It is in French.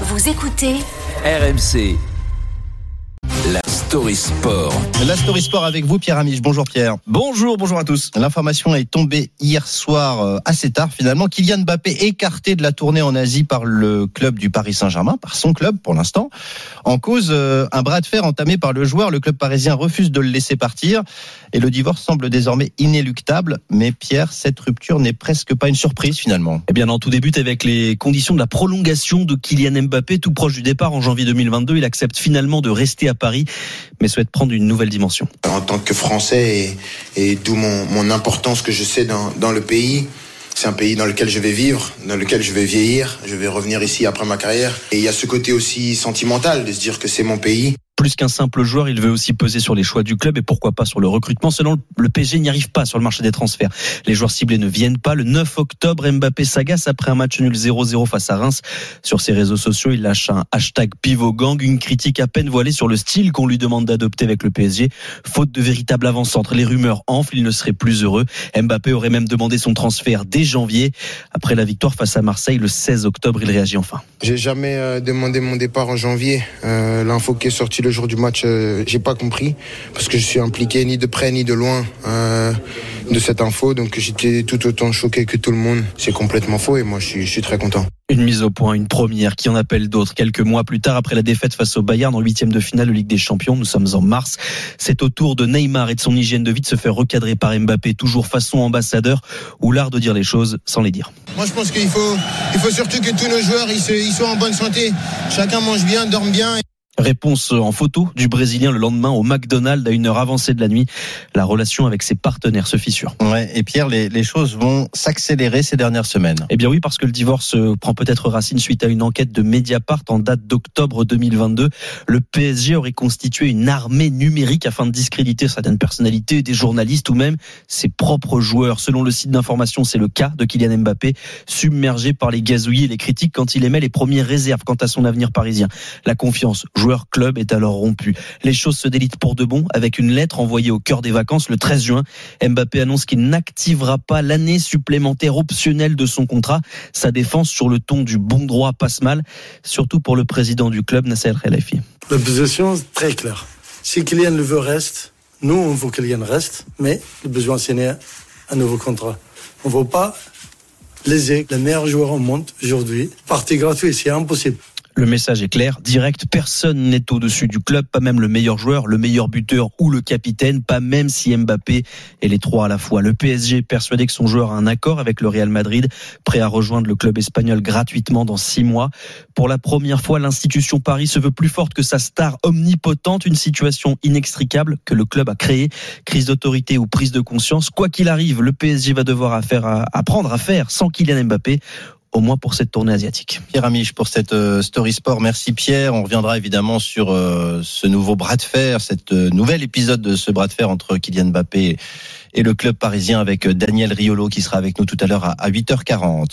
Vous écoutez RMC. La Story Sport. La Story Sport avec vous, Pierre Amiche. Bonjour Pierre. Bonjour, bonjour à tous. L'information est tombée hier soir euh, assez tard finalement. Kylian Mbappé écarté de la tournée en Asie par le club du Paris Saint-Germain, par son club pour l'instant. En cause, euh, un bras de fer entamé par le joueur. Le club parisien refuse de le laisser partir et le divorce semble désormais inéluctable. Mais Pierre, cette rupture n'est presque pas une surprise finalement. Eh bien, non, tout débute avec les conditions de la prolongation de Kylian Mbappé. Tout proche du départ en janvier 2022, il accepte finalement de rester à Paris, mais souhaite prendre une nouvelle dimension. En tant que Français et, et d'où mon, mon, importance que je sais dans, dans le pays, c'est un pays dans lequel je vais vivre, dans lequel je vais vieillir, je vais revenir ici après ma carrière. Et il y a ce côté aussi sentimental de se dire que c'est mon pays. Plus qu'un simple joueur, il veut aussi peser sur les choix du club et pourquoi pas sur le recrutement. Selon le PSG, n'y arrive pas sur le marché des transferts. Les joueurs ciblés ne viennent pas. Le 9 octobre, Mbappé s'agace après un match nul 0-0 face à Reims. Sur ses réseaux sociaux, il lâche un hashtag pivot gang, une critique à peine voilée sur le style qu'on lui demande d'adopter avec le PSG. Faute de véritable avant-centre, les rumeurs enflent, il ne serait plus heureux. Mbappé aurait même demandé son transfert dès janvier. Après la victoire face à Marseille le 16 octobre, il réagit enfin. J'ai jamais euh, demandé mon départ en janvier. Euh, L'info qui est sortie le jour du match, euh, j'ai pas compris parce que je suis impliqué ni de près ni de loin euh, de cette info, donc j'étais tout autant choqué que tout le monde. C'est complètement faux et moi je suis, je suis très content. Une mise au point, une première qui en appelle d'autres. Quelques mois plus tard, après la défaite face au Bayern en huitième de finale de Ligue des Champions, nous sommes en mars. C'est au tour de Neymar et de son hygiène de vie de se faire recadrer par Mbappé, toujours façon ambassadeur, ou l'art de dire les choses sans les dire. Moi, je pense qu'il faut, il faut surtout que tous nos joueurs ils, se, ils soient en bonne santé. Chacun mange bien, dorme bien. Réponse en photo du Brésilien le lendemain au McDonald's à une heure avancée de la nuit. La relation avec ses partenaires se fissure. Ouais, et Pierre, les, les choses vont s'accélérer ces dernières semaines. Eh bien oui, parce que le divorce prend peut-être racine suite à une enquête de Mediapart en date d'octobre 2022. Le PSG aurait constitué une armée numérique afin de discréditer certaines personnalités, des journalistes ou même ses propres joueurs. Selon le site d'information, c'est le cas de Kylian Mbappé, submergé par les gazouillis et les critiques quand il émet les premières réserves quant à son avenir parisien. La confiance joueur club est alors rompu. Les choses se délitent pour de bon avec une lettre envoyée au cœur des vacances le 13 juin. Mbappé annonce qu'il n'activera pas l'année supplémentaire optionnelle de son contrat. Sa défense sur le ton du bon droit passe mal, surtout pour le président du club, Nasser Khelaïfi. La position est très claire. Si Kylian le veut, reste. Nous, on veut Kylian reste, mais le besoin, c'est un nouveau contrat. On ne veut pas léser le meilleur joueur au monde aujourd'hui. Partie gratuite, c'est impossible. Le message est clair, direct, personne n'est au-dessus du club, pas même le meilleur joueur, le meilleur buteur ou le capitaine, pas même si Mbappé est les trois à la fois. Le PSG est persuadé que son joueur a un accord avec le Real Madrid, prêt à rejoindre le club espagnol gratuitement dans six mois. Pour la première fois, l'institution Paris se veut plus forte que sa star omnipotente, une situation inextricable que le club a créée. Crise d'autorité ou prise de conscience, quoi qu'il arrive, le PSG va devoir apprendre à faire sans Kylian Mbappé au moins pour cette tournée asiatique. Pierre Amiche pour cette euh, Story Sport. Merci Pierre. On reviendra évidemment sur euh, ce nouveau bras de fer, cette euh, nouvel épisode de ce bras de fer entre Kylian Mbappé et le club parisien avec Daniel Riolo qui sera avec nous tout à l'heure à 8h40.